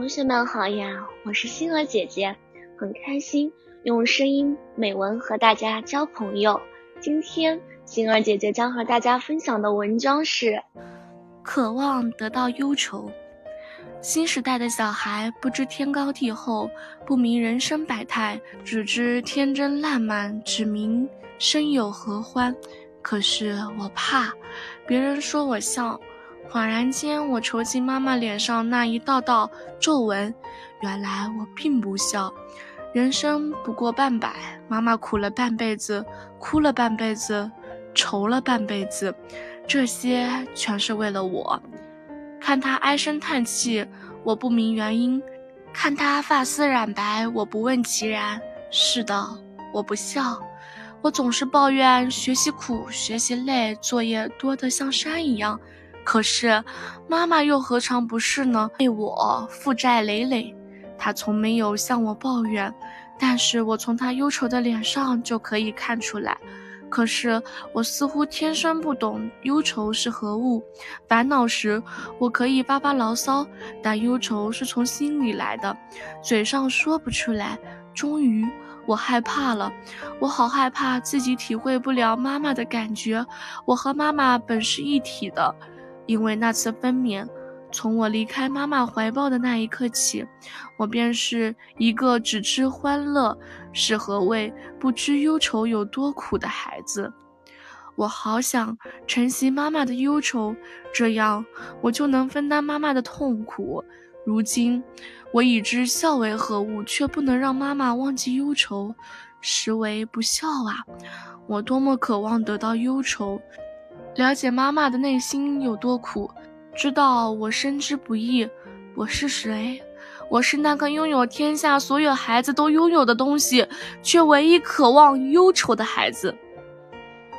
同学们好呀，我是星儿姐姐，很开心用声音美文和大家交朋友。今天星儿姐姐将和大家分享的文章是《渴望得到忧愁》。新时代的小孩不知天高地厚，不明人生百态，只知天真烂漫，只明生有何欢。可是我怕别人说我笑。恍然间，我瞅起妈妈脸上那一道道皱纹，原来我并不笑。人生不过半百，妈妈苦了半辈子，哭了半辈子，愁了半辈子，这些全是为了我。看她唉声叹气，我不明原因；看她发丝染白，我不问其然。是的，我不笑。我总是抱怨学习苦，学习累，作业多得像山一样。可是，妈妈又何尝不是呢？为我负债累累，她从没有向我抱怨，但是我从她忧愁的脸上就可以看出来。可是我似乎天生不懂忧愁是何物。烦恼时，我可以发发牢骚，但忧愁是从心里来的，嘴上说不出来。终于，我害怕了，我好害怕自己体会不了妈妈的感觉。我和妈妈本是一体的。因为那次分娩，从我离开妈妈怀抱的那一刻起，我便是一个只知欢乐是何味，不知忧愁有多苦的孩子。我好想承袭妈妈的忧愁，这样我就能分担妈妈的痛苦。如今我已知孝为何物，却不能让妈妈忘记忧愁，实为不孝啊！我多么渴望得到忧愁。了解妈妈的内心有多苦，知道我生之不易。我是谁？我是那个拥有天下所有孩子都拥有的东西，却唯一渴望忧愁的孩子。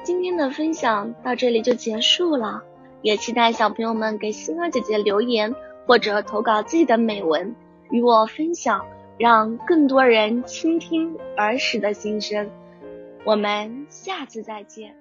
今天的分享到这里就结束了，也期待小朋友们给星儿姐姐留言或者投稿自己的美文与我分享，让更多人倾听儿时的心声。我们下次再见。